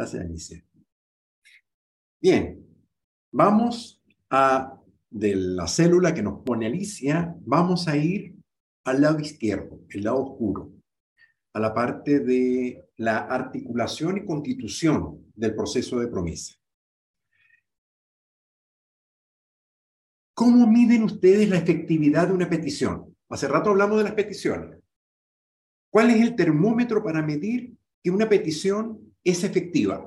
Gracias, Alicia. Bien, vamos a, de la célula que nos pone Alicia, vamos a ir al lado izquierdo, el lado oscuro, a la parte de la articulación y constitución del proceso de promesa. ¿Cómo miden ustedes la efectividad de una petición? Hace rato hablamos de las peticiones. ¿Cuál es el termómetro para medir que una petición es efectiva?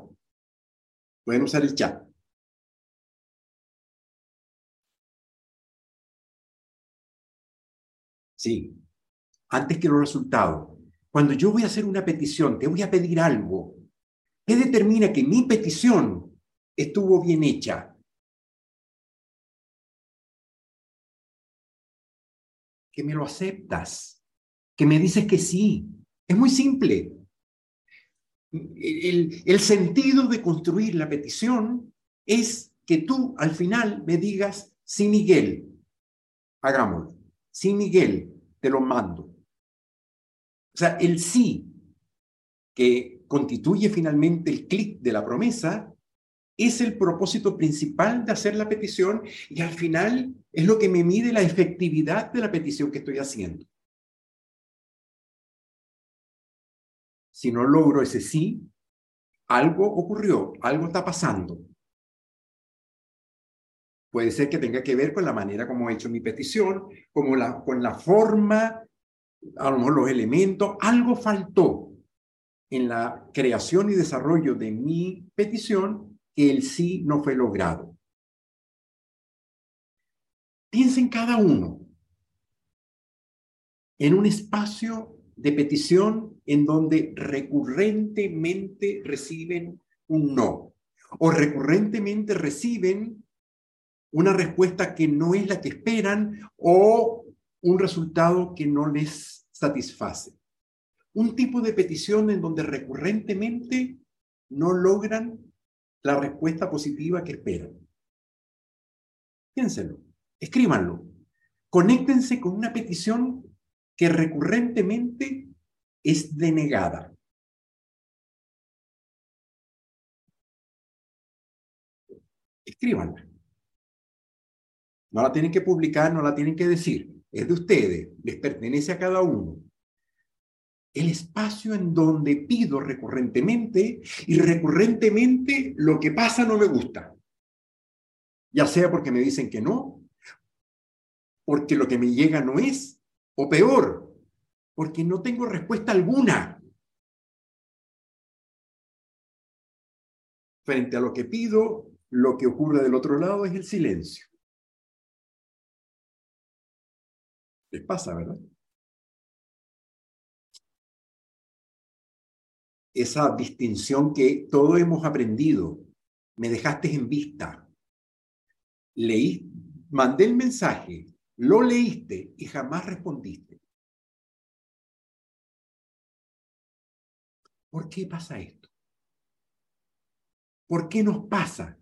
Pueden usar el chat. Sí, antes que los resultados. Cuando yo voy a hacer una petición, te voy a pedir algo. ¿Qué determina que mi petición estuvo bien hecha? Que me lo aceptas, que me dices que sí. Es muy simple. El, sentido de construir la petición es que tú al final me digas, sí, Miguel, hagámoslo. Sí, Miguel, te lo mando. O sea, el sí que constituye finalmente el clic de la promesa es el propósito principal de hacer la petición y al final es lo que me mide la efectividad de la petición que estoy haciendo. Si no logro ese sí, algo ocurrió, algo está pasando. Puede ser que tenga que ver con la manera como he hecho mi petición, la, con la forma, a lo mejor los elementos, algo faltó en la creación y desarrollo de mi petición que el sí no fue logrado. Piensen cada uno en un espacio de petición en donde recurrentemente reciben un no o recurrentemente reciben una respuesta que no es la que esperan o un resultado que no les satisface. Un tipo de petición en donde recurrentemente no logran la respuesta positiva que esperan. Piénsenlo, escríbanlo. Conéctense con una petición que recurrentemente es denegada. Escríbanla. No la tienen que publicar, no la tienen que decir. Es de ustedes, les pertenece a cada uno. El espacio en donde pido recurrentemente y recurrentemente lo que pasa no me gusta. Ya sea porque me dicen que no, porque lo que me llega no es, o peor, porque no tengo respuesta alguna. Frente a lo que pido, lo que ocurre del otro lado es el silencio. Les pasa, ¿verdad? Esa distinción que todos hemos aprendido. Me dejaste en vista. Leí, mandé el mensaje, lo leíste y jamás respondiste. ¿Por qué pasa esto? ¿Por qué nos pasa?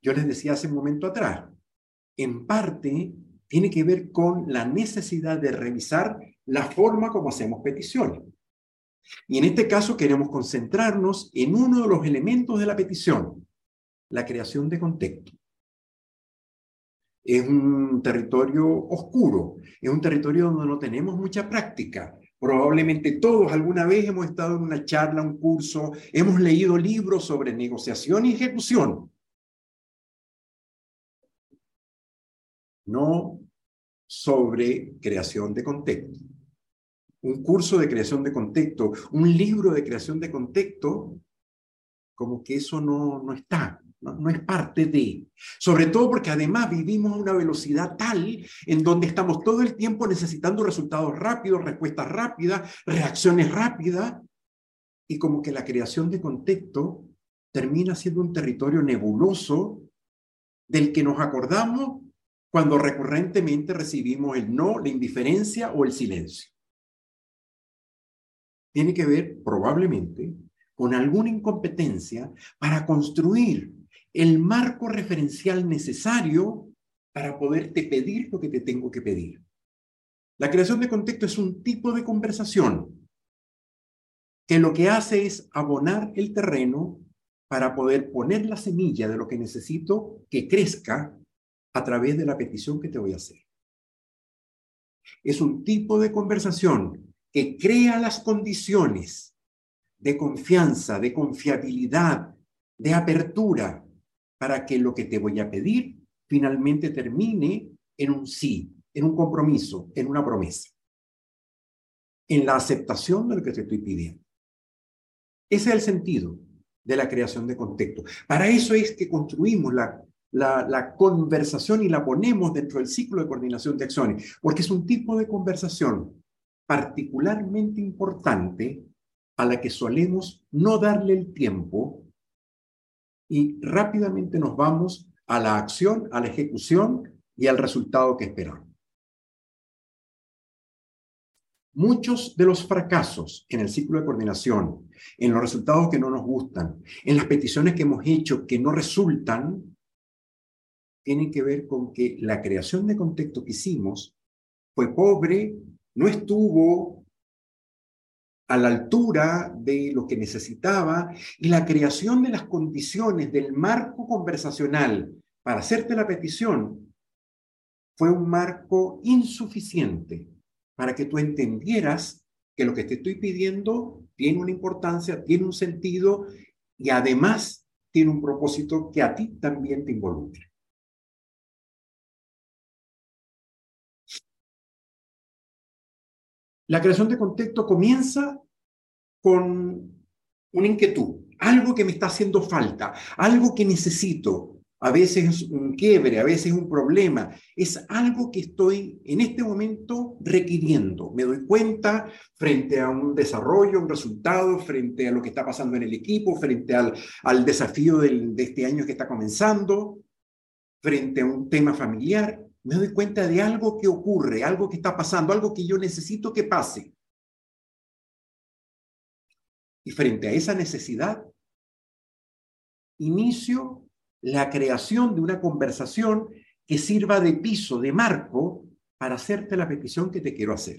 Yo les decía hace un momento atrás, en parte tiene que ver con la necesidad de revisar la forma como hacemos peticiones. Y en este caso queremos concentrarnos en uno de los elementos de la petición, la creación de contexto. Es un territorio oscuro, es un territorio donde no tenemos mucha práctica. Probablemente todos alguna vez hemos estado en una charla, un curso, hemos leído libros sobre negociación y ejecución, no sobre creación de contexto. Un curso de creación de contexto, un libro de creación de contexto, como que eso no, no está, no, es parte de. Sobre todo porque además vivimos a una velocidad tal en donde estamos todo el tiempo necesitando resultados rápidos, respuestas rápidas, reacciones rápidas, y como que la creación de contexto termina siendo un territorio nebuloso del que nos acordamos cuando recurrentemente recibimos el no, la indiferencia o el silencio. Tiene que ver probablemente con alguna incompetencia para construir el marco referencial necesario para poderte pedir lo que te tengo que pedir. La creación de contexto es un tipo de conversación que lo que hace es abonar el terreno para poder poner la semilla de lo que necesito que crezca a través de la petición que te voy a hacer. Es un tipo de conversación que crea las condiciones de confianza, de confiabilidad, de apertura, para que lo que te voy a pedir finalmente termine en un sí, en un compromiso, en una promesa, en la aceptación de lo que te estoy pidiendo. Ese es el sentido de la creación de contexto. Para eso es que construimos la, la, la, conversación y la ponemos dentro del ciclo de coordinación de acciones, porque es un tipo de conversación particularmente importante a la que solemos no darle el tiempo y rápidamente nos vamos a la acción, a la ejecución y al resultado que esperamos. Muchos de los fracasos en el ciclo de coordinación, en los resultados que no nos gustan, en las peticiones que hemos hecho que no resultan, tienen que ver con que la creación de contexto que hicimos fue pobre, no estuvo a la altura de lo que necesitaba y la creación de las condiciones del marco conversacional para hacerte la petición fue un marco insuficiente para que tú entendieras que lo que te estoy pidiendo tiene una importancia, tiene un sentido y además tiene un propósito que a ti también te involucra. La creación de contexto comienza con una inquietud, algo que me está haciendo falta, algo que necesito, a veces es un quiebre, a veces es un problema, es algo que estoy en este momento requiriendo. Me doy cuenta frente a un desarrollo, un resultado, frente a lo que está pasando en el equipo, frente al, al desafío de este año que está comenzando, frente a un tema familiar. Me doy cuenta de algo que ocurre, algo que está pasando, algo que yo necesito que pase. Y frente a esa necesidad, inicio la creación de una conversación que sirva de piso, de marco, para hacerte la petición que te quiero hacer.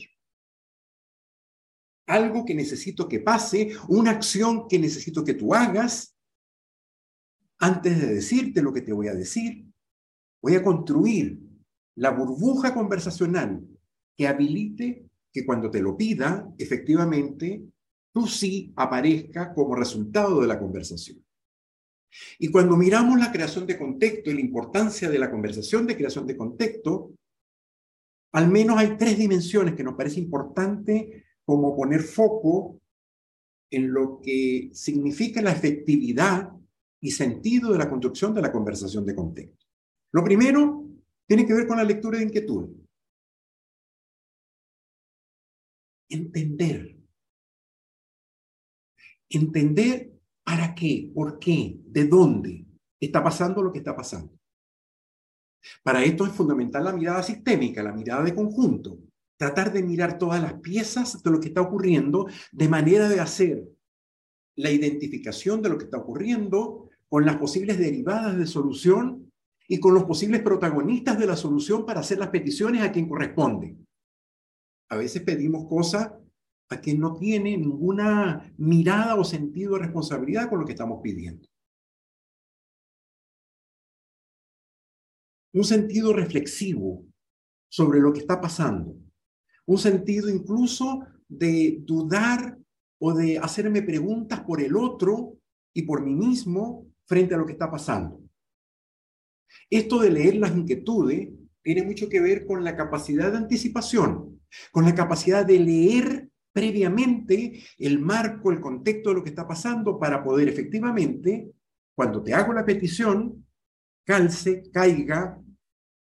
Algo que necesito que pase, una acción que necesito que tú hagas. Antes de decirte lo que te voy a decir, voy a construir la burbuja conversacional que habilite que cuando te lo pida, efectivamente, tú sí aparezca como resultado de la conversación. Y cuando miramos la creación de contexto y la importancia de la conversación de creación de contexto, al menos hay tres dimensiones que nos parece importante como poner foco en lo que significa la efectividad y sentido de la construcción de la conversación de contexto. Lo primero tiene que ver con la lectura de inquietud. Entender. Entender ¿Para qué? ¿Por qué? ¿De dónde está pasando lo que está pasando? Para esto es fundamental la mirada sistémica, la mirada de conjunto. Tratar de mirar todas las piezas de lo que está ocurriendo de manera de hacer la identificación de lo que está ocurriendo con las posibles derivadas de solución y con los posibles protagonistas de la solución para hacer las peticiones a quien corresponde. A veces pedimos cosas a quien no tiene ninguna mirada o sentido de responsabilidad con lo que estamos pidiendo. Un sentido reflexivo sobre lo que está pasando. Un sentido incluso de dudar o de hacerme preguntas por el otro y por mí mismo frente a lo que está pasando. Esto de leer las inquietudes tiene mucho que ver con la capacidad de anticipación, con la capacidad de leer previamente el marco, el contexto de lo que está pasando para poder efectivamente, cuando te hago la petición, calce, caiga,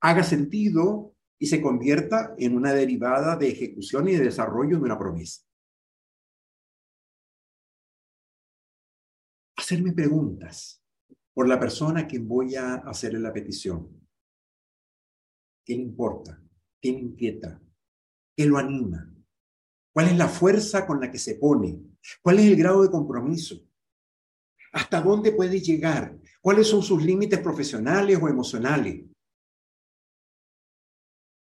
haga sentido y se convierta en una derivada de ejecución y de desarrollo de una promesa. Hacerme preguntas por la persona a quien voy a hacerle la petición. ¿Qué le importa? ¿Qué le inquieta? ¿Qué lo anima? ¿Cuál es la fuerza con la que se pone? ¿Cuál es el grado de compromiso? ¿Hasta dónde puede llegar? ¿Cuáles son sus límites profesionales o emocionales?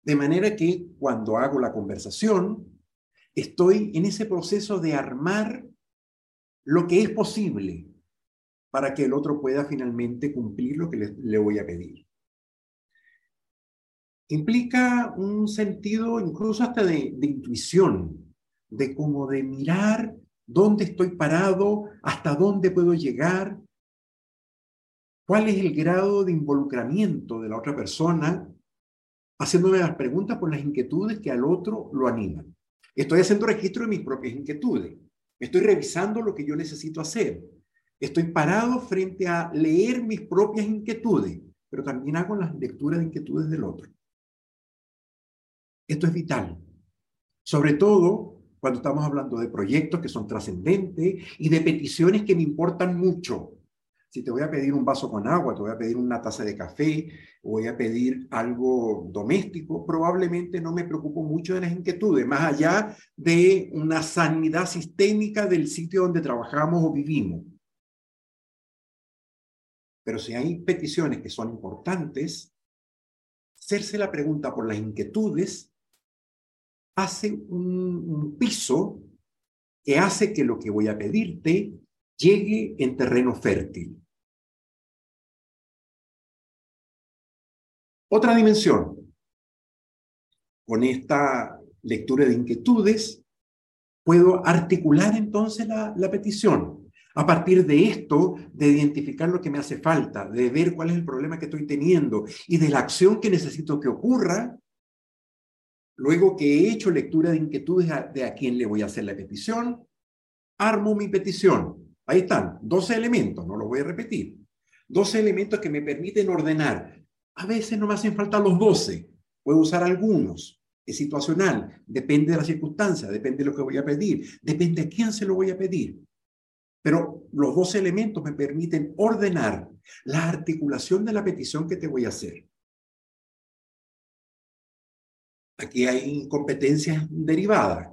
De manera que cuando hago la conversación, estoy en ese proceso de armar lo que es posible para que el otro pueda finalmente cumplir lo que le, voy a pedir. Implica un sentido incluso hasta de, intuición, de como de mirar dónde estoy parado, hasta dónde puedo llegar, cuál es el grado de involucramiento de la otra persona, haciéndome las preguntas por las inquietudes que al otro lo animan. Estoy haciendo registro de mis propias inquietudes. Estoy revisando lo que yo necesito hacer. Estoy parado frente a leer mis propias inquietudes, pero también hago las lecturas de inquietudes del otro. Esto es vital, sobre todo cuando estamos hablando de proyectos que son trascendentes y de peticiones que me importan mucho. Si te voy a pedir un vaso con agua, te voy a pedir una taza de café, voy a pedir algo doméstico, probablemente no me preocupo mucho de las inquietudes, más allá de una sanidad sistémica del sitio donde trabajamos o vivimos. Pero si hay peticiones que son importantes, hacerse la pregunta por las inquietudes hace un, piso que hace que lo que voy a pedirte llegue en terreno fértil. Otra dimensión. Con esta lectura de inquietudes, puedo articular entonces la, petición. A partir de esto, de identificar lo que me hace falta, de ver cuál es el problema que estoy teniendo y de la acción que necesito que ocurra, luego que he hecho lectura de inquietudes de a quién le voy a hacer la petición, armo mi petición. Ahí están, 12 elementos, no los voy a repetir. 12 elementos que me permiten ordenar. A veces no me hacen falta los 12, puedo usar algunos. Es situacional, depende de la circunstancia, depende de lo que voy a pedir, depende a quién se lo voy a pedir. Pero los 12 elementos me permiten ordenar la articulación de la petición que te voy a hacer. Aquí hay competencias derivadas.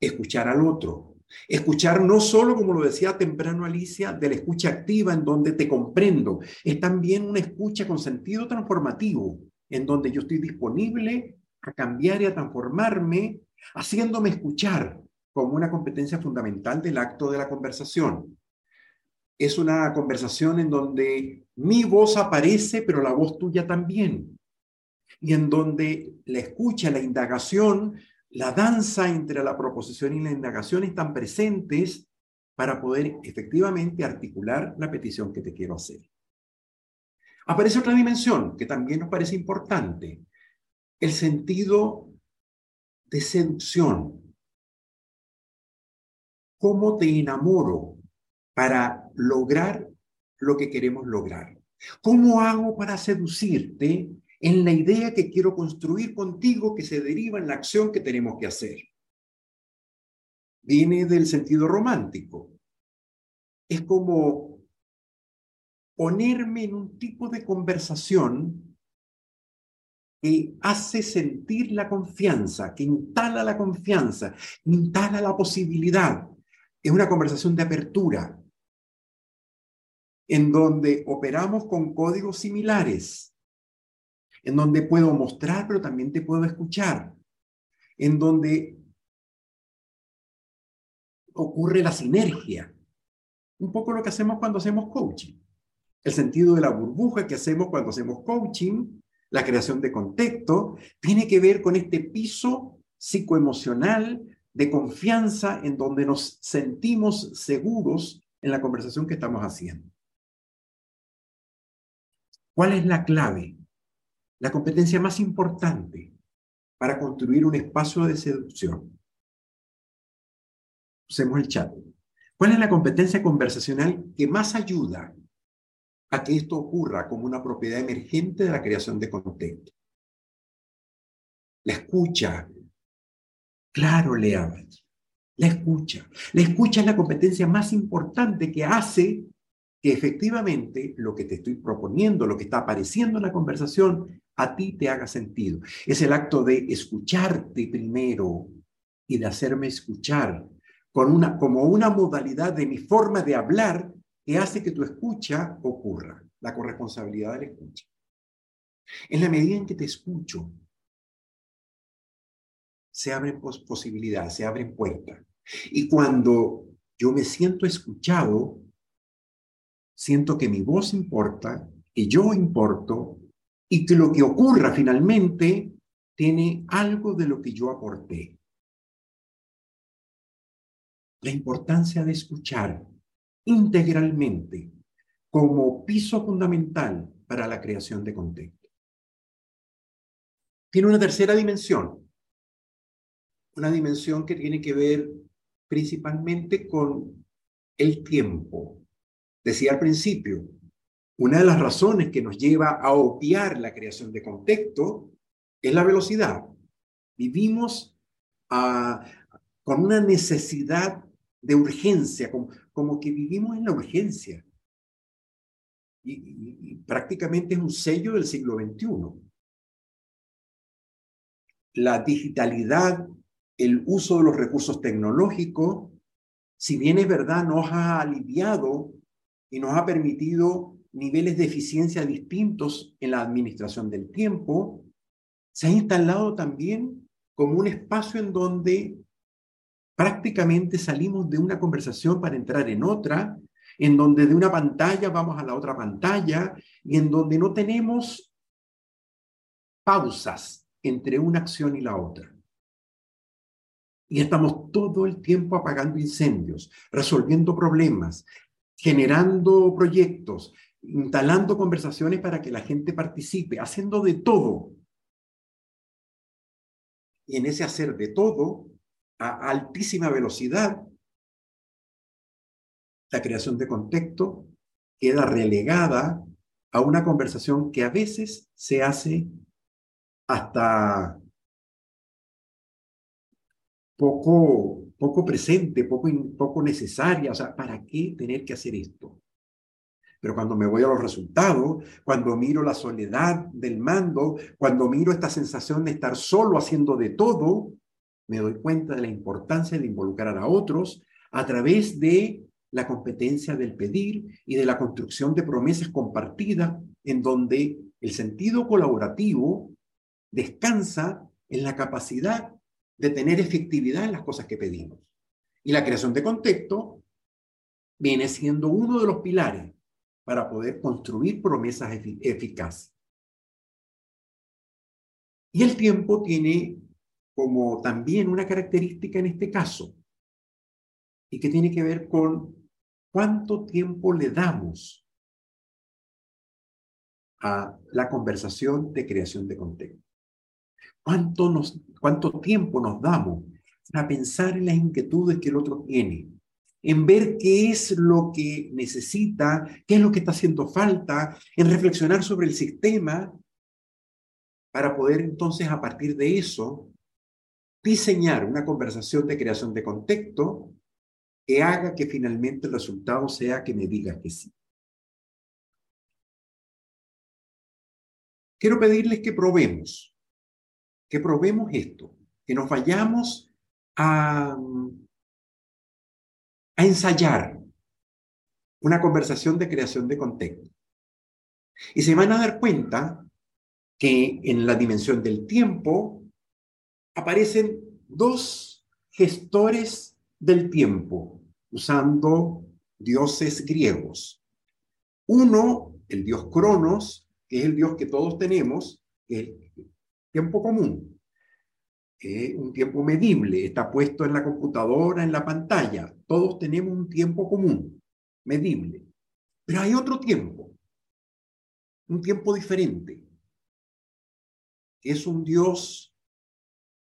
Escuchar al otro, Escuchar no solo, como lo decía temprano Alicia, de la escucha activa en donde te comprendo, es también una escucha con sentido transformativo, en donde yo estoy disponible a cambiar y a transformarme, haciéndome escuchar como una competencia fundamental del acto de la conversación. Es una conversación en donde mi voz aparece, pero la voz tuya también. Y en donde la escucha, la indagación, la danza entre la proposición y la indagación están presentes para poder efectivamente articular la petición que te quiero hacer. Aparece otra dimensión que también nos parece importante, el sentido de seducción. ¿Cómo te enamoro para lograr lo que queremos lograr? ¿Cómo hago para seducirte en la idea que quiero construir contigo que se deriva en la acción que tenemos que hacer. Viene del sentido romántico. Es como ponerme en un tipo de conversación que hace sentir la confianza, que instala la confianza, instala la posibilidad. Es una conversación de apertura, en donde operamos con códigos similares, en donde puedo mostrar, pero también te puedo escuchar, en donde ocurre la sinergia. Un poco lo que hacemos cuando hacemos coaching. El sentido de la burbuja que hacemos cuando hacemos coaching, la creación de contexto, tiene que ver con este piso psicoemocional de confianza en donde nos sentimos seguros en la conversación que estamos haciendo. ¿Cuál es la clave? la competencia más importante para construir un espacio de seducción. Usemos el chat. ¿Cuál es la competencia conversacional que más ayuda a que esto ocurra como una propiedad emergente de la creación de contexto? La escucha. Claro, Lea. La escucha. La escucha es la competencia más importante que hace que efectivamente lo que te estoy proponiendo, lo que está apareciendo en la conversación, a ti te haga sentido. Es el acto de escucharte primero y de hacerme escuchar con una, como una modalidad de mi forma de hablar que hace que tu escucha ocurra, la corresponsabilidad de la escucha. En la medida en que te escucho, se abren posibilidades, se abren puertas. Y cuando yo me siento escuchado, siento que mi voz importa, que yo importo y que lo que ocurra finalmente tiene algo de lo que yo aporté. La importancia de escuchar integralmente como piso fundamental para la creación de contexto. Tiene una tercera dimensión, una dimensión que tiene que ver principalmente con el tiempo. Decía al principio, una de las razones que nos lleva a obviar la creación de contexto es la velocidad. Vivimos ah, con una necesidad de urgencia, como, como, que vivimos en la urgencia. Y, y prácticamente es un sello del siglo XXI. La digitalidad el uso de los recursos tecnológicos, si bien es verdad, nos ha aliviado y nos ha permitido niveles de eficiencia distintos en la administración del tiempo, se ha instalado también como un espacio en donde prácticamente salimos de una conversación para entrar en otra, en donde de una pantalla vamos a la otra pantalla y en donde no tenemos pausas entre una acción y la otra. Y estamos todo el tiempo apagando incendios, resolviendo problemas, generando proyectos, instalando conversaciones para que la gente participe, haciendo de todo. Y en ese hacer de todo, a altísima velocidad, la creación de contexto queda relegada a una conversación que a veces se hace hasta poco, poco presente, poco, poco necesaria. O sea, ¿para qué tener que hacer esto? Pero cuando me voy a los resultados, cuando miro la soledad del mando, cuando miro esta sensación de estar solo haciendo de todo, me doy cuenta de la importancia de involucrar a otros a través de la competencia del pedir y de la construcción de promesas compartidas en donde el sentido colaborativo descansa en la capacidad de tener efectividad en las cosas que pedimos. Y la creación de contexto viene siendo uno de los pilares para poder construir promesas eficaces. Y el tiempo tiene como también una característica en este caso, y que tiene que ver con cuánto tiempo le damos a la conversación de creación de contexto. ¿Cuánto, nos, ¿Cuánto tiempo nos damos para pensar en las inquietudes que el otro tiene? En ver qué es lo que necesita, qué es lo que está haciendo falta, en reflexionar sobre el sistema para poder entonces a partir de eso diseñar una conversación de creación de contexto que haga que finalmente el resultado sea que me digas que sí. Quiero pedirles que probemos que probemos esto, que nos vayamos a, a ensayar una conversación de creación de contexto. Y se van a dar cuenta que en la dimensión del tiempo aparecen dos gestores del tiempo, usando dioses griegos. Uno, el dios Cronos, que es el dios que todos tenemos, que tiempo común. un tiempo medible, está puesto en la computadora, en la pantalla. Todos tenemos un tiempo común, medible. Pero hay otro tiempo, un tiempo diferente, que es un Dios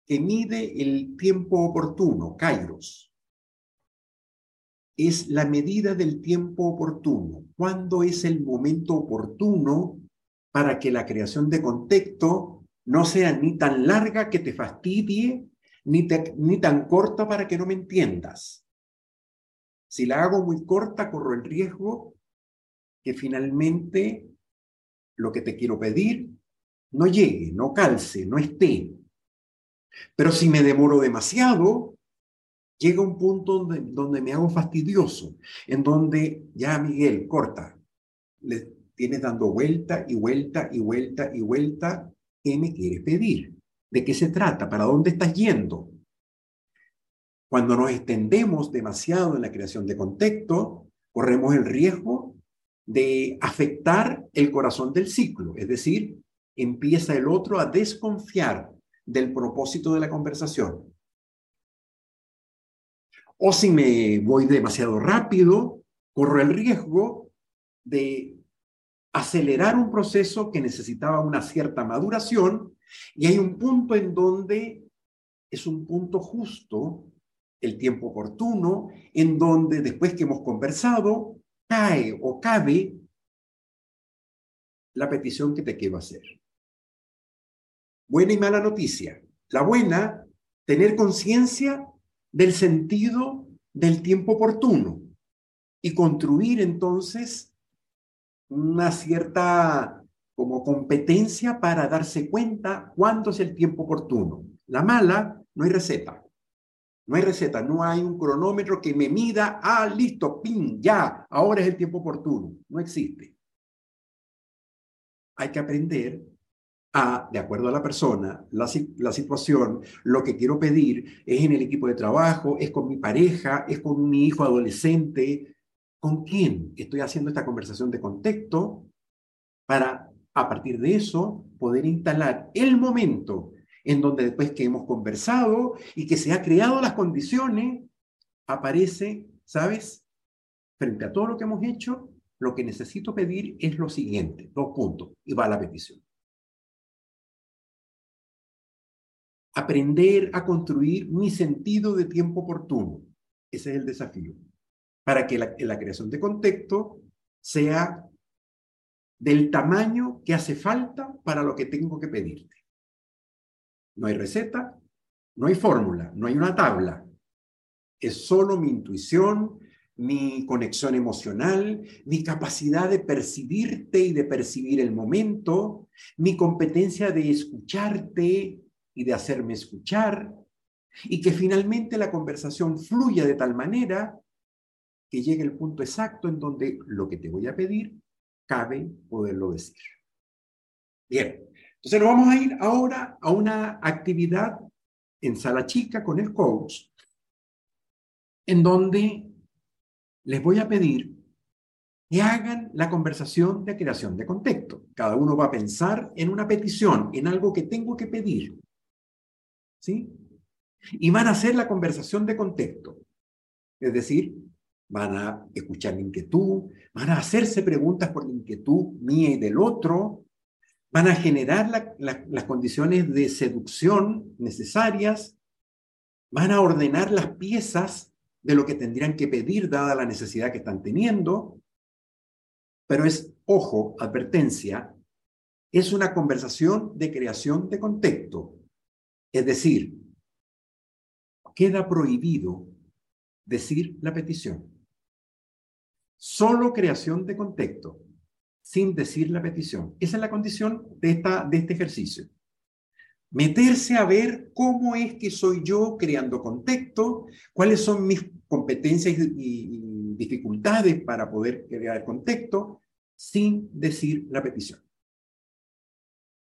que mide el tiempo oportuno, Kairos. Es la medida del tiempo oportuno. ¿Cuándo es el momento oportuno para que la creación de contexto no sea ni tan larga que te fastidie, ni, ni tan corta para que no me entiendas. Si la hago muy corta, corro el riesgo que finalmente lo que te quiero pedir no llegue, no calce, no esté. Pero si me demoro demasiado, llega un punto donde, donde me hago fastidioso, en donde ya Miguel, corta, le tienes dando vuelta y vuelta y vuelta y vuelta ¿Qué me quieres pedir? ¿De qué se trata? ¿Para dónde estás yendo? Cuando nos extendemos demasiado en la creación de contexto, corremos el riesgo de afectar el corazón del ciclo, es decir, empieza el otro a desconfiar del propósito de la conversación. O si me voy demasiado rápido, corro el riesgo de acelerar un proceso que necesitaba una cierta maduración y hay un punto en donde es un punto justo, el tiempo oportuno, en donde después que hemos conversado, cae o cabe la petición que te quiero hacer. Buena y mala noticia. La buena, tener conciencia del sentido del tiempo oportuno y construir entonces una cierta como competencia para darse cuenta cuándo es el tiempo oportuno. La mala, no hay receta. No hay receta, no hay un cronómetro que me mida, ah, listo, pin, ya, ahora es el tiempo oportuno. No existe. Hay que aprender a, de acuerdo a la persona, la, la, situación, lo que quiero pedir es en el equipo de trabajo, es con mi pareja, es con mi hijo adolescente, con quién estoy haciendo esta conversación de contexto para, a partir de eso, poder instalar el momento en donde después que hemos conversado y que se ha creado las condiciones, aparece, ¿sabes? Frente a todo lo que hemos hecho, lo que necesito pedir es lo siguiente, dos puntos, y va la petición. Aprender a construir mi sentido de tiempo oportuno. Ese es el desafío. Para que la, creación de contexto sea del tamaño que hace falta para lo que tengo que pedirte. No hay receta, no hay fórmula, no hay una tabla. Es solo mi intuición, mi conexión emocional, mi capacidad de percibirte y de percibir el momento, mi competencia de escucharte y de hacerme escuchar, y que finalmente la conversación fluya de tal manera que llegue el punto exacto en donde lo que te voy a pedir cabe poderlo decir. Bien, entonces nos vamos a ir ahora a una actividad en sala chica con el coach, en donde les voy a pedir que hagan la conversación de creación de contexto. Cada uno va a pensar en una petición, en algo que tengo que pedir. ¿Sí? Y van a hacer la conversación de contexto. Es decir, van a escuchar la inquietud, van a hacerse preguntas por la inquietud mía y del otro, van a generar las condiciones de seducción necesarias, van a ordenar las piezas de lo que tendrían que pedir dada la necesidad que están teniendo, pero es, ojo, advertencia, es una conversación de creación de contexto. Es decir, queda prohibido decir la petición. Solo creación de contexto sin decir la petición. Esa es la condición de, esta, de este ejercicio. Meterse a ver cómo es que soy yo creando contexto, cuáles son mis competencias y, dificultades para poder crear contexto sin decir la petición.